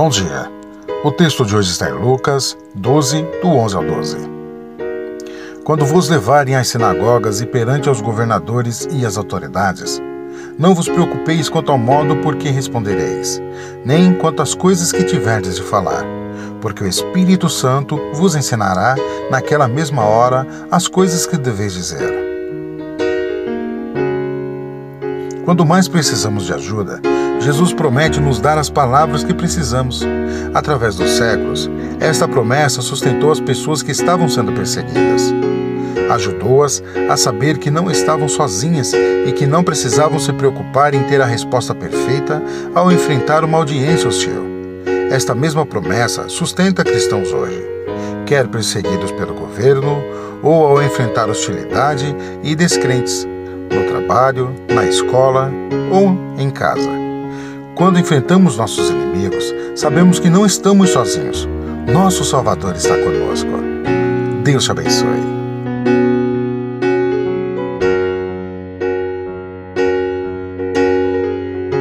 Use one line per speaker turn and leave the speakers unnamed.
Bom dia. O texto de hoje está em Lucas 12, do 11 ao 12. Quando vos levarem às sinagogas e perante aos governadores e às autoridades, não vos preocupeis quanto ao modo por que respondereis, nem quanto às coisas que tiverdes de falar, porque o Espírito Santo vos ensinará naquela mesma hora as coisas que deveis dizer. Quando mais precisamos de ajuda, Jesus promete nos dar as palavras que precisamos. Através dos séculos, esta promessa sustentou as pessoas que estavam sendo perseguidas. Ajudou-as a saber que não estavam sozinhas e que não precisavam se preocupar em ter a resposta perfeita ao enfrentar uma audiência hostil. Esta mesma promessa sustenta cristãos hoje, quer perseguidos pelo governo ou ao enfrentar hostilidade e descrentes, no trabalho, na escola ou em casa. Quando enfrentamos nossos inimigos, sabemos que não estamos sozinhos. Nosso Salvador está conosco. Deus te abençoe.